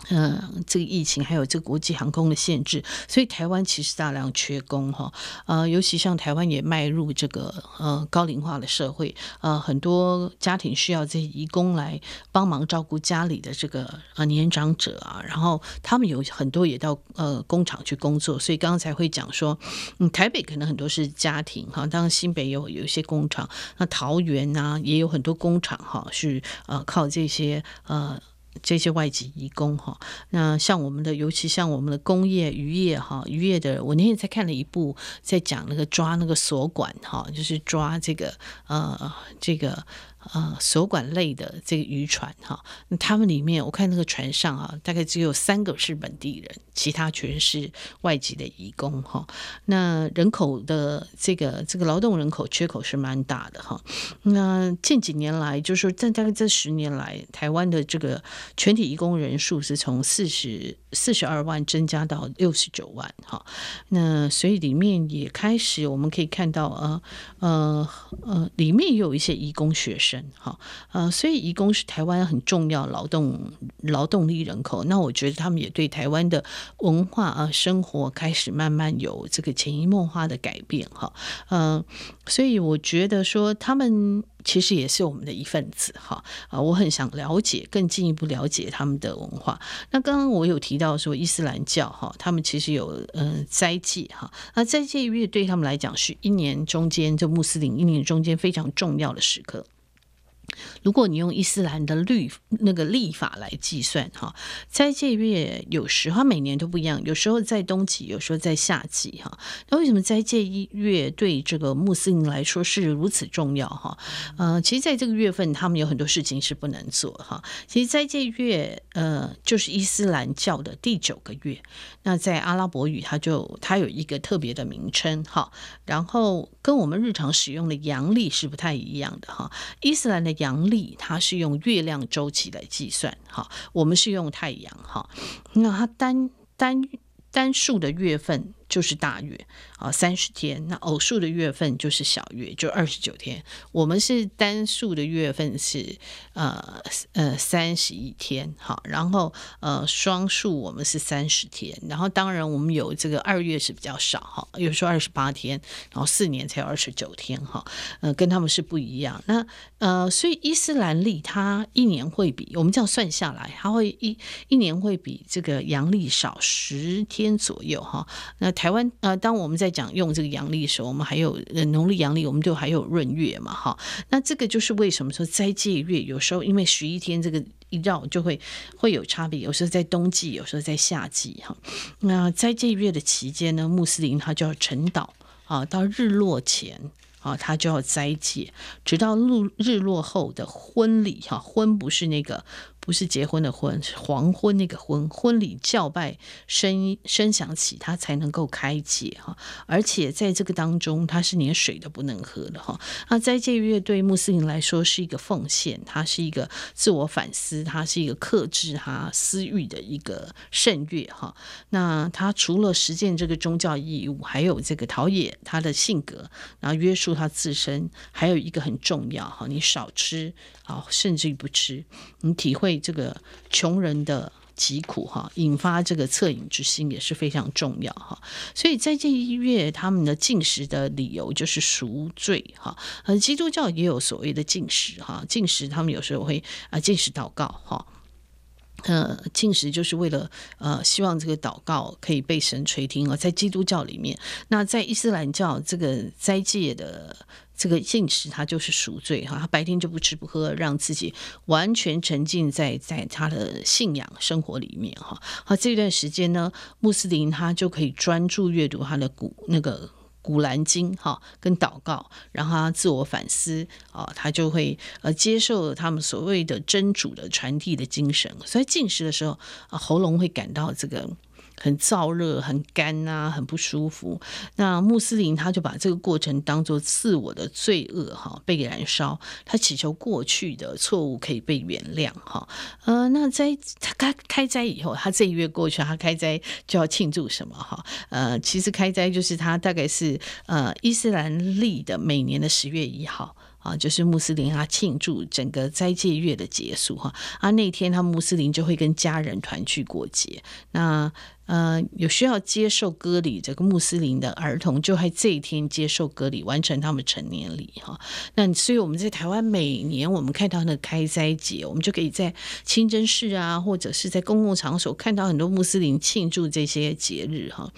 嗯，这个疫情还有这个国际航空的限制，所以台湾其实大量缺工哈。呃，尤其像台湾也迈入这个呃高龄化的社会，呃，很多家庭需要这些移工来帮忙照顾家里的这个呃年长者啊。然后他们有很多也到呃工厂去工作，所以刚才会讲说，嗯，台北可能很多是家庭哈，当然新北有有一些工厂，那桃园啊也有很多工厂哈，是呃靠这些呃。这些外籍移工哈。那像我们的，尤其像我们的工业渔业哈，渔业的，我那天才看了一部，在讲那个抓那个锁管哈，就是抓这个呃这个。呃，锁管类的这个渔船哈，那他们里面我看那个船上啊，大概只有三个是本地人，其他全是外籍的移工哈。那人口的这个这个劳动人口缺口是蛮大的哈。那近几年来，就是说在大概这十年来，台湾的这个全体移工人数是从四十四十二万增加到六十九万哈。那所以里面也开始我们可以看到呃呃呃，里面也有一些移工学生。哈，呃，所以移工是台湾很重要劳动劳动力人口。那我觉得他们也对台湾的文化啊生活开始慢慢有这个潜移默化的改变哈，呃，所以我觉得说他们其实也是我们的一份子哈啊，我很想了解更进一步了解他们的文化。那刚刚我有提到说伊斯兰教哈，他们其实有呃斋戒哈，那斋戒月对他们来讲是一年中间就穆斯林一年中间非常重要的时刻。如果你用伊斯兰的律那个历法来计算哈，斋戒月有时候每年都不一样，有时候在冬季，有时候在夏季哈。那为什么斋戒月对这个穆斯林来说是如此重要哈？呃，其实在这个月份，他们有很多事情是不能做哈。其实斋戒月呃就是伊斯兰教的第九个月，那在阿拉伯语它就它有一个特别的名称哈，然后跟我们日常使用的阳历是不太一样的哈。伊斯兰的阳历它是用月亮周期来计算，哈，我们是用太阳，哈，那它单单单数的月份就是大月。啊，三十天，那偶数的月份就是小月，就二十九天。我们是单数的月份是呃呃三十一天，好，然后呃双数我们是三十天，然后当然我们有这个二月是比较少哈，有时候二十八天，然后四年才有二十九天哈，呃跟他们是不一样。那呃所以伊斯兰历它一年会比我们这样算下来，它会一一年会比这个阳历少十天左右哈。那台湾呃当我们在讲用这个阳历的时候，我们还有农历阳历，我们就还有闰月嘛，哈。那这个就是为什么说斋戒月有时候因为十一天这个一绕就会会有差别，有时候在冬季，有时候在夏季，哈。那斋戒月的期间呢，穆斯林他就要晨祷啊，到日落前啊，他就要斋戒，直到日日落后的婚礼哈，婚不是那个。不是结婚的婚，是黄昏那个婚。婚礼叫拜声音声响起，他才能够开解哈。而且在这个当中，他是连水都不能喝的哈。那斋戒月对穆斯林来说是一个奉献，它是一个自我反思，它是一个克制他私欲的一个圣月哈。那他除了实践这个宗教义务，还有这个陶冶他的性格，然后约束他自身，还有一个很重要哈，你少吃啊，甚至于不吃，你体会。这个穷人的疾苦哈，引发这个恻隐之心也是非常重要哈。所以在这一月，他们的进食的理由就是赎罪哈。呃，基督教也有所谓的进食哈，进食他们有时候会啊进食祷告哈。呃，进食就是为了呃希望这个祷告可以被神垂听啊。在基督教里面，那在伊斯兰教这个斋戒的。这个禁食，他就是赎罪哈，他白天就不吃不喝，让自己完全沉浸在在他的信仰生活里面哈。好，这段时间呢，穆斯林他就可以专注阅读他的古那个古兰经哈，跟祷告，然后他自我反思啊，他就会呃接受他们所谓的真主的传递的精神。所以禁食的时候啊，喉咙会感到这个。很燥热、很干啊，很不舒服。那穆斯林他就把这个过程当做自我的罪恶哈，被燃烧。他祈求过去的错误可以被原谅哈。呃，那在他开开斋以后，他这一月过去，他开斋就要庆祝什么哈？呃，其实开斋就是他大概是呃伊斯兰历的每年的十月一号。啊，就是穆斯林他庆祝整个斋戒月的结束哈，啊那天他穆斯林就会跟家人团聚过节。那呃有需要接受割礼这个穆斯林的儿童，就在这一天接受割礼，完成他们成年礼哈。那所以我们在台湾每年我们看到那个开斋节，我们就可以在清真寺啊，或者是在公共场所看到很多穆斯林庆祝这些节日哈。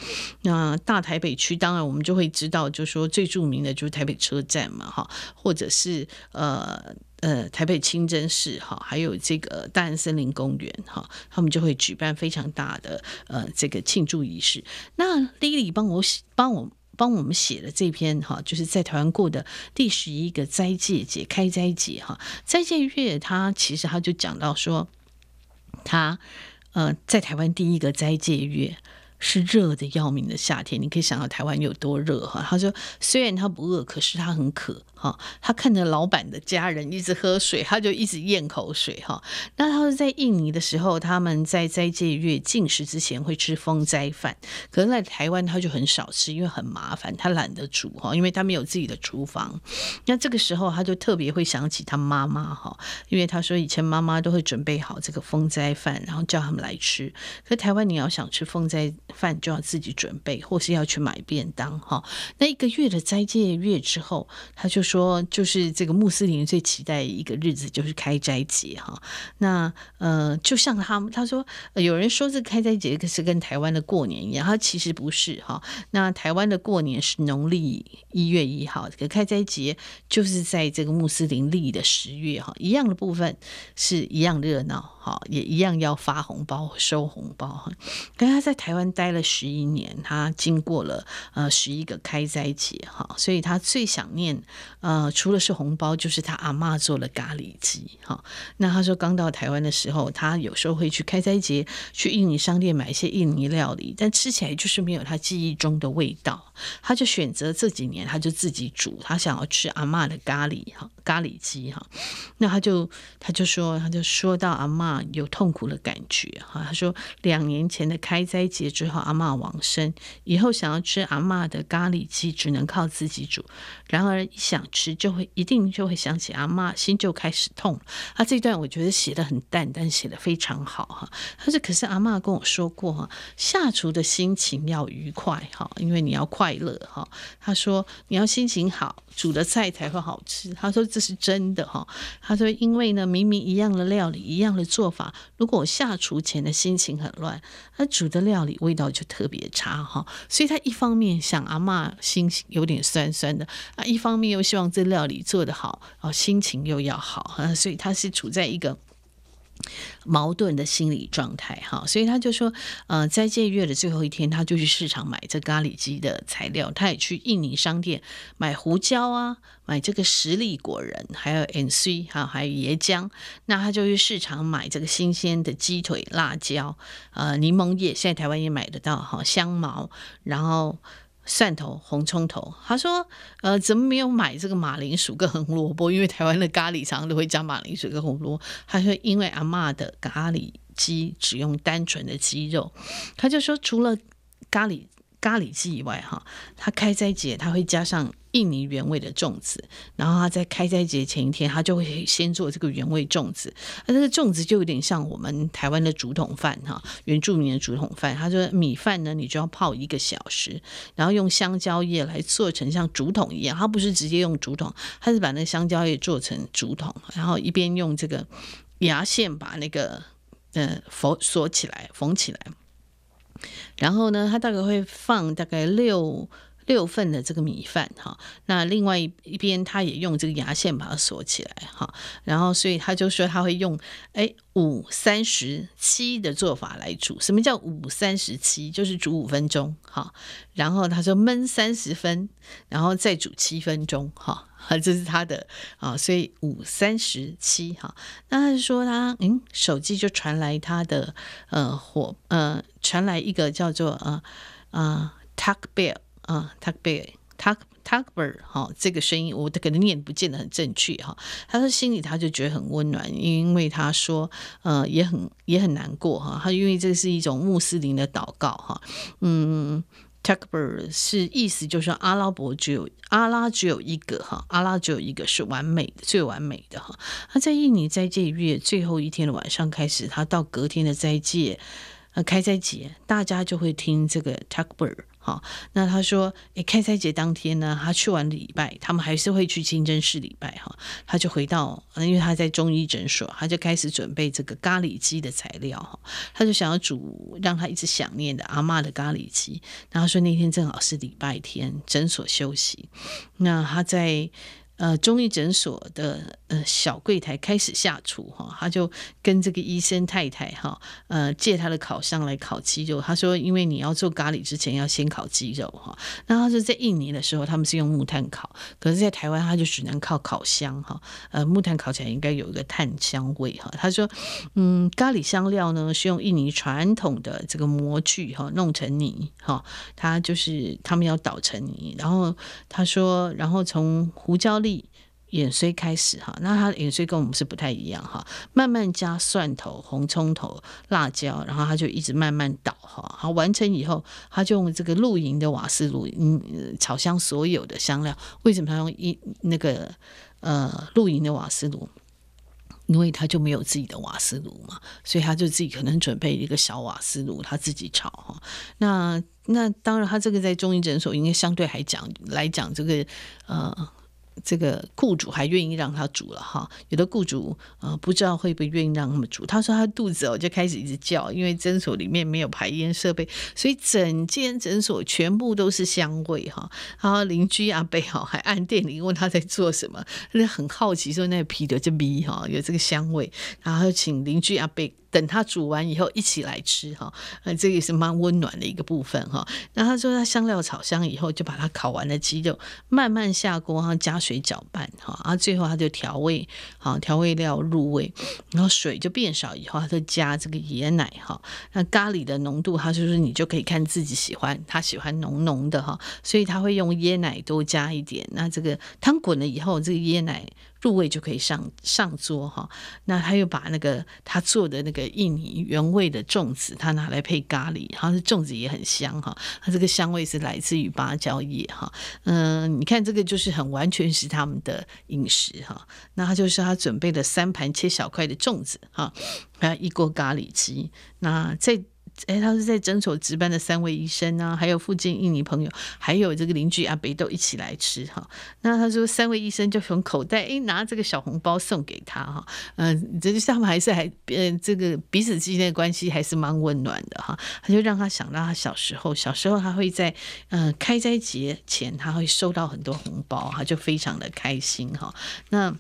那大台北区当然我们就会知道，就说最著名的就是台北车站嘛哈，或者。是呃呃台北清真寺哈，还有这个大安森林公园哈，他们就会举办非常大的呃这个庆祝仪式。那 Lily 帮我写帮我帮我们写了这篇哈，就是在台湾过的第十一个斋戒节开斋节哈，斋戒月他其实他就讲到说，他呃在台湾第一个斋戒月。是热的要命的夏天，你可以想到台湾有多热哈。他说，虽然他不饿，可是他很渴哈。他看着老板的家人一直喝水，他就一直咽口水哈。那他说在印尼的时候，他们在斋戒月进食之前会吃丰斋饭，可是在台湾他就很少吃，因为很麻烦，他懒得煮哈，因为他没有自己的厨房。那这个时候他就特别会想起他妈妈哈，因为他说以前妈妈都会准备好这个丰斋饭，然后叫他们来吃。可台湾你要想吃丰斋。饭就要自己准备，或是要去买便当哈。那一个月的斋戒月之后，他就说，就是这个穆斯林最期待一个日子就是开斋节哈。那呃，就像他他说，有人说这个开斋节是跟台湾的过年一样，他其实不是哈。那台湾的过年是农历一月一号，这个开斋节就是在这个穆斯林历的十月哈，一样的部分是一样热闹。哈，也一样要发红包、收红包哈。跟他在台湾待了十一年，他经过了呃十一个开斋节哈，所以他最想念呃除了是红包，就是他阿妈做了咖喱鸡哈。那他说刚到台湾的时候，他有时候会去开斋节去印尼商店买一些印尼料理，但吃起来就是没有他记忆中的味道。他就选择这几年他就自己煮，他想要吃阿妈的咖喱哈咖喱鸡哈。那他就他就说他就说到阿嬷。有痛苦的感觉哈。他说，两年前的开斋节之后，阿嬷往生以后，想要吃阿嬷的咖喱鸡，只能靠自己煮。然而，一想吃，就会一定就会想起阿妈，心就开始痛。他这段我觉得写得很淡，但写得非常好哈。他说，可是阿妈跟我说过哈，下厨的心情要愉快哈，因为你要快乐哈。他说，你要心情好，煮的菜才会好吃。他说这是真的哈。他说，因为呢，明明一样的料理，一样的做。法，如果我下厨前的心情很乱，他煮的料理味道就特别差哈。所以他一方面想阿嬷心情有点酸酸的啊，一方面又希望这料理做得好哦，心情又要好啊，所以他是处在一个。矛盾的心理状态哈，所以他就说，呃，在这月的最后一天，他就去市场买这咖喱鸡的材料，他也去印尼商店买胡椒啊，买这个十里果仁，还有 NC 哈，还有椰浆。那他就去市场买这个新鲜的鸡腿、辣椒，呃，柠檬叶，现在台湾也买得到哈，香茅，然后。蒜头、红葱头，他说：“呃，怎么没有买这个马铃薯跟红萝卜？因为台湾的咖喱常常都会加马铃薯跟红萝卜。”他说：“因为阿嬷的咖喱鸡只用单纯的鸡肉。”他就说：“除了咖喱。”咖喱鸡以外，哈，他开斋节他会加上印尼原味的粽子，然后他在开斋节前一天，他就会先做这个原味粽子。那这个粽子就有点像我们台湾的竹筒饭，哈，原住民的竹筒饭。他说米饭呢，你就要泡一个小时，然后用香蕉叶来做成像竹筒一样。他不是直接用竹筒，他是把那香蕉叶做成竹筒，然后一边用这个牙线把那个呃缝锁起来，缝起来。然后呢，他大概会放大概六六份的这个米饭哈，那另外一一边他也用这个牙线把它锁起来哈，然后所以他就说他会用哎五三十七的做法来煮，什么叫五三十七？就是煮五分钟哈，然后他说焖三十分，然后再煮七分钟哈。这是他的啊，所以五三十七哈。那他就说他嗯，手机就传来他的呃火呃传来一个叫做呃呃 Takbir 啊 Takbir Tak Takbir 哈，这个声音我可能念不见得很正确哈。他说心里他就觉得很温暖，因为他说呃也很也很难过哈。他因为这是一种穆斯林的祷告哈，嗯。Takbir 是意思就是阿拉伯只有阿拉只有一个哈，阿拉只有一个是完美的最完美的哈。他在印尼斋戒月最后一天的晚上开始，他到隔天的斋戒呃开斋节，大家就会听这个 Takbir。好，那他说，诶，开斋节当天呢，他去完礼拜，他们还是会去清真寺礼拜哈。他就回到，因为他在中医诊所，他就开始准备这个咖喱鸡的材料哈。他就想要煮让他一直想念的阿妈的咖喱鸡。然后说那天正好是礼拜天，诊所休息。那他在。呃中医诊所的呃小柜台开始下厨哈，他就跟这个医生太太哈呃借他的烤箱来烤鸡肉。他说，因为你要做咖喱之前要先烤鸡肉哈。那他说在印尼的时候他们是用木炭烤，可是在台湾他就只能靠烤箱哈。呃，木炭烤起来应该有一个炭香味哈。他说，嗯，咖喱香料呢是用印尼传统的这个模具哈弄成泥哈，他就是他们要捣成泥，然后他说，然后从胡椒粒、芫荽开始哈，那他芫荽跟我们是不太一样哈，慢慢加蒜头、红葱头、辣椒，然后他就一直慢慢倒哈，好完成以后，他就用这个露营的瓦斯炉，嗯，炒香所有的香料。为什么他用一那个呃露营的瓦斯炉？因为他就没有自己的瓦斯炉嘛，所以他就自己可能准备一个小瓦斯炉，他自己炒哈。那那当然，他这个在中医诊所应该相对还讲来讲这个呃。这个雇主还愿意让他煮了哈，有的雇主呃不知道会不会愿意让他们煮。他说他肚子哦就开始一直叫，因为诊所里面没有排烟设备，所以整间诊所全部都是香味哈。然后邻居阿贝哈还按电铃问他在做什么，他很好奇说那个皮的这逼哈有这个香味，然后请邻居阿贝。等他煮完以后一起来吃哈，呃，这个也是蛮温暖的一个部分哈。那他说他香料炒香以后，就把它烤完的鸡肉慢慢下锅，然后加水水搅拌哈，啊最后他就调味，好调味料入味，然后水就变少以后，他就加这个椰奶哈。那咖喱的浓度，他就是你就可以看自己喜欢，他喜欢浓浓的哈，所以他会用椰奶多加一点。那这个汤滚了以后，这个椰奶。入味就可以上上桌哈，那他又把那个他做的那个印尼原味的粽子，他拿来配咖喱，然后这粽子也很香哈，它这个香味是来自于芭蕉叶哈，嗯，你看这个就是很完全是他们的饮食哈，那他就是他准备的三盘切小块的粽子哈，还有一锅咖喱鸡，那在。哎，他是在诊所值班的三位医生啊，还有附近印尼朋友，还有这个邻居阿北都一起来吃哈。那他说三位医生就从口袋哎拿这个小红包送给他哈。嗯，这就是他们还是还呃这个彼此之间的关系还是蛮温暖的哈。他就让他想到他小时候，小时候他会在嗯开斋节前他会收到很多红包，他就非常的开心哈。那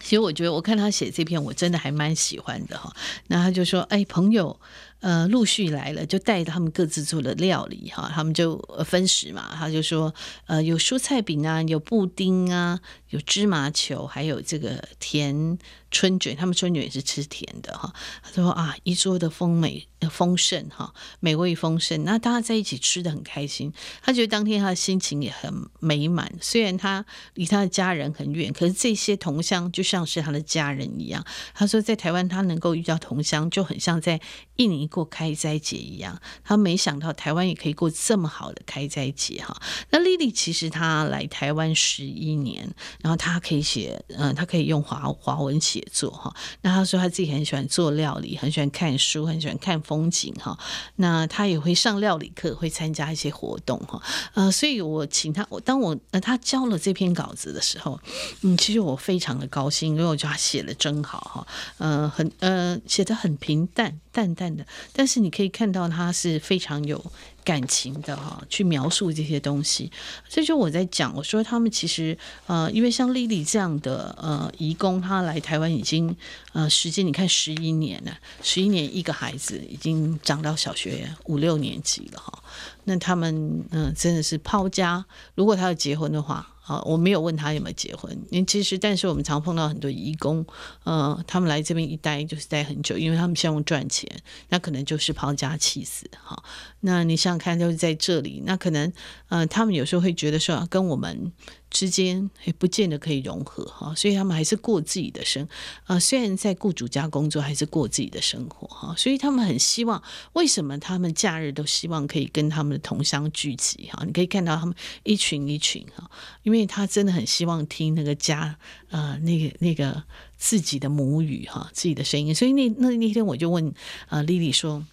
其实我觉得我看他写这篇我真的还蛮喜欢的哈。那他就说哎朋友。呃，陆续来了，就带他们各自做的料理哈，他们就分食嘛。他就说，呃，有蔬菜饼啊，有布丁啊，有芝麻球，还有这个甜春卷。他们春卷也是吃甜的哈。他说啊，一桌的丰美丰盛哈，美味丰盛。那大家在一起吃得很开心，他觉得当天他的心情也很美满。虽然他离他的家人很远，可是这些同乡就像是他的家人一样。他说，在台湾他能够遇到同乡，就很像在印尼。过开斋节一样，他没想到台湾也可以过这么好的开斋节哈。那莉莉其实她来台湾十一年，然后她可以写，嗯，她可以用华华文写作哈。那她说她自己很喜欢做料理，很喜欢看书，很喜欢看风景哈。那她也会上料理课，会参加一些活动哈。呃，所以我请她，我当我呃她交了这篇稿子的时候，嗯，其实我非常的高兴，因为我觉得她写的真好哈。呃，很呃写的很平淡，淡淡的。但是你可以看到他是非常有感情的哈，去描述这些东西。所以就我在讲，我说他们其实呃，因为像丽丽这样的呃移工，他来台湾已经呃时间你看十一年了，十一年一个孩子已经长到小学五六年级了哈。那他们嗯、真的是抛家，如果他要结婚的话。啊，我没有问他有没有结婚，因其实，但是我们常碰到很多义工，呃，他们来这边一待就是待很久，因为他们希望赚钱，那可能就是抛家弃子，哈。那你想想看，就是在这里，那可能，呃，他们有时候会觉得说，跟我们。之间也不见得可以融合哈，所以他们还是过自己的生啊。虽然在雇主家工作，还是过自己的生活哈。所以他们很希望，为什么他们假日都希望可以跟他们的同乡聚集哈？你可以看到他们一群一群哈，因为他真的很希望听那个家呃那个那个自己的母语哈，自己的声音。所以那那那天我就问啊莉莉说：“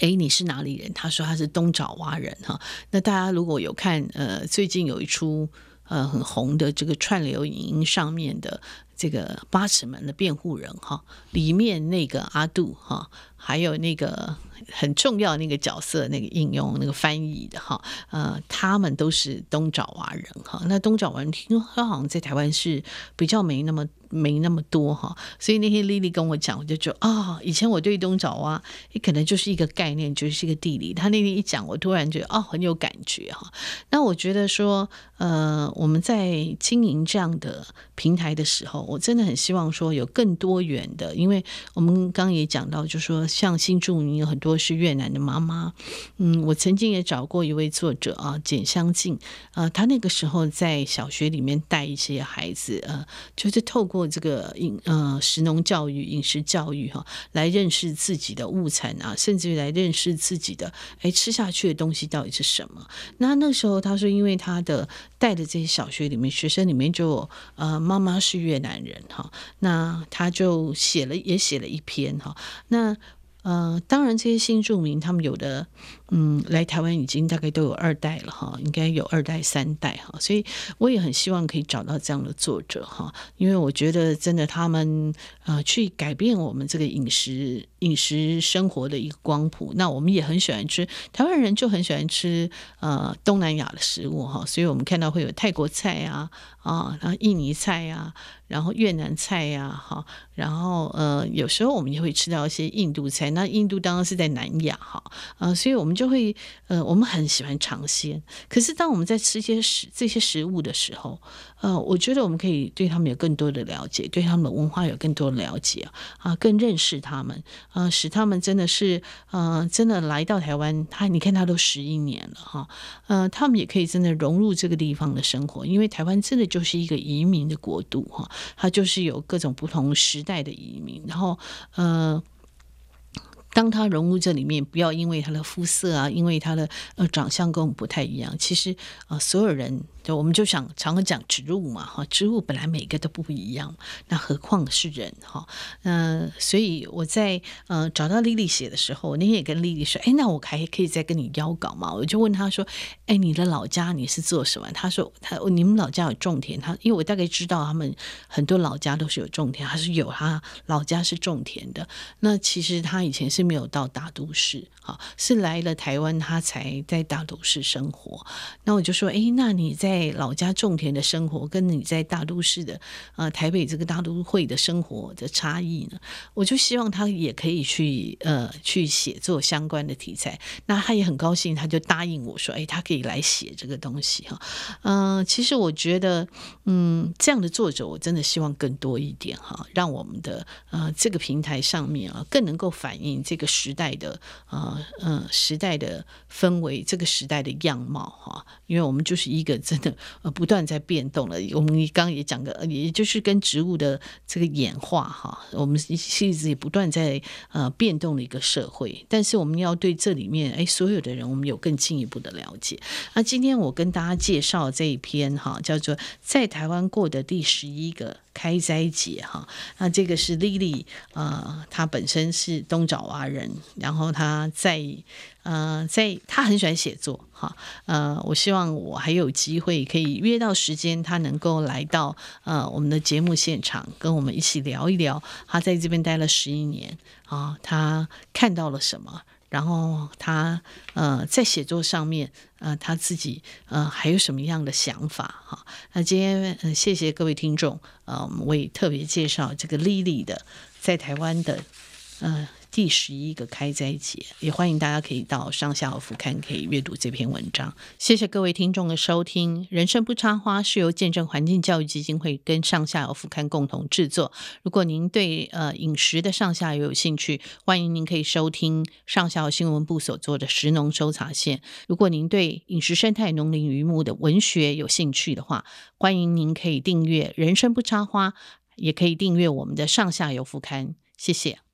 诶，你是哪里人？”他说他是东爪哇人哈。那大家如果有看呃最近有一出。呃，很红的这个串流影音上面的这个八尺门的辩护人哈，里面那个阿杜哈，还有那个很重要那个角色，那个应用那个翻译的哈，呃，他们都是东爪哇人哈。那东爪哇人听说他好像在台湾是比较没那么。没那么多哈，所以那天莉莉跟我讲，我就觉得啊、以前我对东爪哇，也可能就是一个概念，就是一个地理。他那天一讲，我突然觉得哦，很有感觉哈。那我觉得说，呃，我们在经营这样的平台的时候，我真的很希望说有更多元的，因为我们刚刚也讲到，就说像新住民有很多是越南的妈妈，嗯，我曾经也找过一位作者啊，简香静，呃，他那个时候在小学里面带一些孩子，呃，就是透过。这个饮呃食农教育、饮食教育哈，来认识自己的物产啊，甚至于来认识自己的哎吃下去的东西到底是什么。那那时候他说，因为他的带的这些小学里面学生里面就呃妈妈是越南人哈，那他就写了也写了一篇哈，那呃当然这些新住民他们有的。嗯，来台湾已经大概都有二代了哈，应该有二代三代哈，所以我也很希望可以找到这样的作者哈，因为我觉得真的他们呃去改变我们这个饮食饮食生活的一个光谱。那我们也很喜欢吃，台湾人就很喜欢吃呃东南亚的食物哈，所以我们看到会有泰国菜啊啊，然后印尼菜啊，然后越南菜呀哈，然后呃有时候我们也会吃到一些印度菜，那印度当然是在南亚哈，呃，所以我们。就会呃，我们很喜欢尝鲜。可是当我们在吃些食这些食物的时候，呃，我觉得我们可以对他们有更多的了解，对他们的文化有更多的了解啊，更认识他们啊、使他们真的是呃，真的来到台湾。他你看，他都十一年了哈，呃，他们也可以真的融入这个地方的生活，因为台湾真的就是一个移民的国度哈，它就是有各种不同时代的移民，然后呃。当他融入这里面，不要因为他的肤色啊，因为他的呃长相跟我们不太一样。其实啊、呃，所有人。就我们就想常常讲植物嘛，哈，植物本来每个都不一样，那何况是人哈？嗯、所以我在呃找到莉莉写的时候，我那天也跟莉莉说，哎，那我还可以再跟你邀稿嘛？我就问她说，哎，你的老家你是做什么？她说她你们老家有种田，她因为我大概知道他们很多老家都是有种田，她是有他老家是种田的。那其实他以前是没有到大都市，哈，是来了台湾他才在大都市生活。那我就说，哎，那你在在老家种田的生活，跟你在大都市的呃台北这个大都会的生活的差异呢？我就希望他也可以去呃去写作相关的题材。那他也很高兴，他就答应我说：“哎，他可以来写这个东西哈。”嗯、其实我觉得，嗯，这样的作者我真的希望更多一点哈，让我们的呃这个平台上面啊更能够反映这个时代的呃呃时代的氛围，这个时代的样貌哈。因为我们就是一个真。呃，不断在变动了。我们刚刚也讲过，也就是跟植物的这个演化哈，我们一直也不断在呃变动的一个社会。但是我们要对这里面哎所有的人，我们有更进一步的了解。那今天我跟大家介绍这一篇哈，叫做《在台湾过的第十一个开斋节》哈。那这个是莉莉呃，她本身是东爪哇人，然后她在。呃，在他很喜欢写作哈，呃，我希望我还有机会可以约到时间，他能够来到呃我们的节目现场，跟我们一起聊一聊他在这边待了十一年啊，他看到了什么，然后他呃在写作上面呃他自己呃还有什么样的想法哈？那今天呃谢谢各位听众，呃，我也特别介绍这个 Lily 的在台湾的呃。第十一个开斋节，也欢迎大家可以到上下游副刊可以阅读这篇文章。谢谢各位听众的收听，《人生不插花》是由见证环境教育基金会跟上下游副刊共同制作。如果您对呃饮食的上下游有兴趣，欢迎您可以收听上下游新闻部所做的食农搜查线。如果您对饮食生态、农林渔牧的文学有兴趣的话，欢迎您可以订阅《人生不插花》，也可以订阅我们的上下游副刊。谢谢。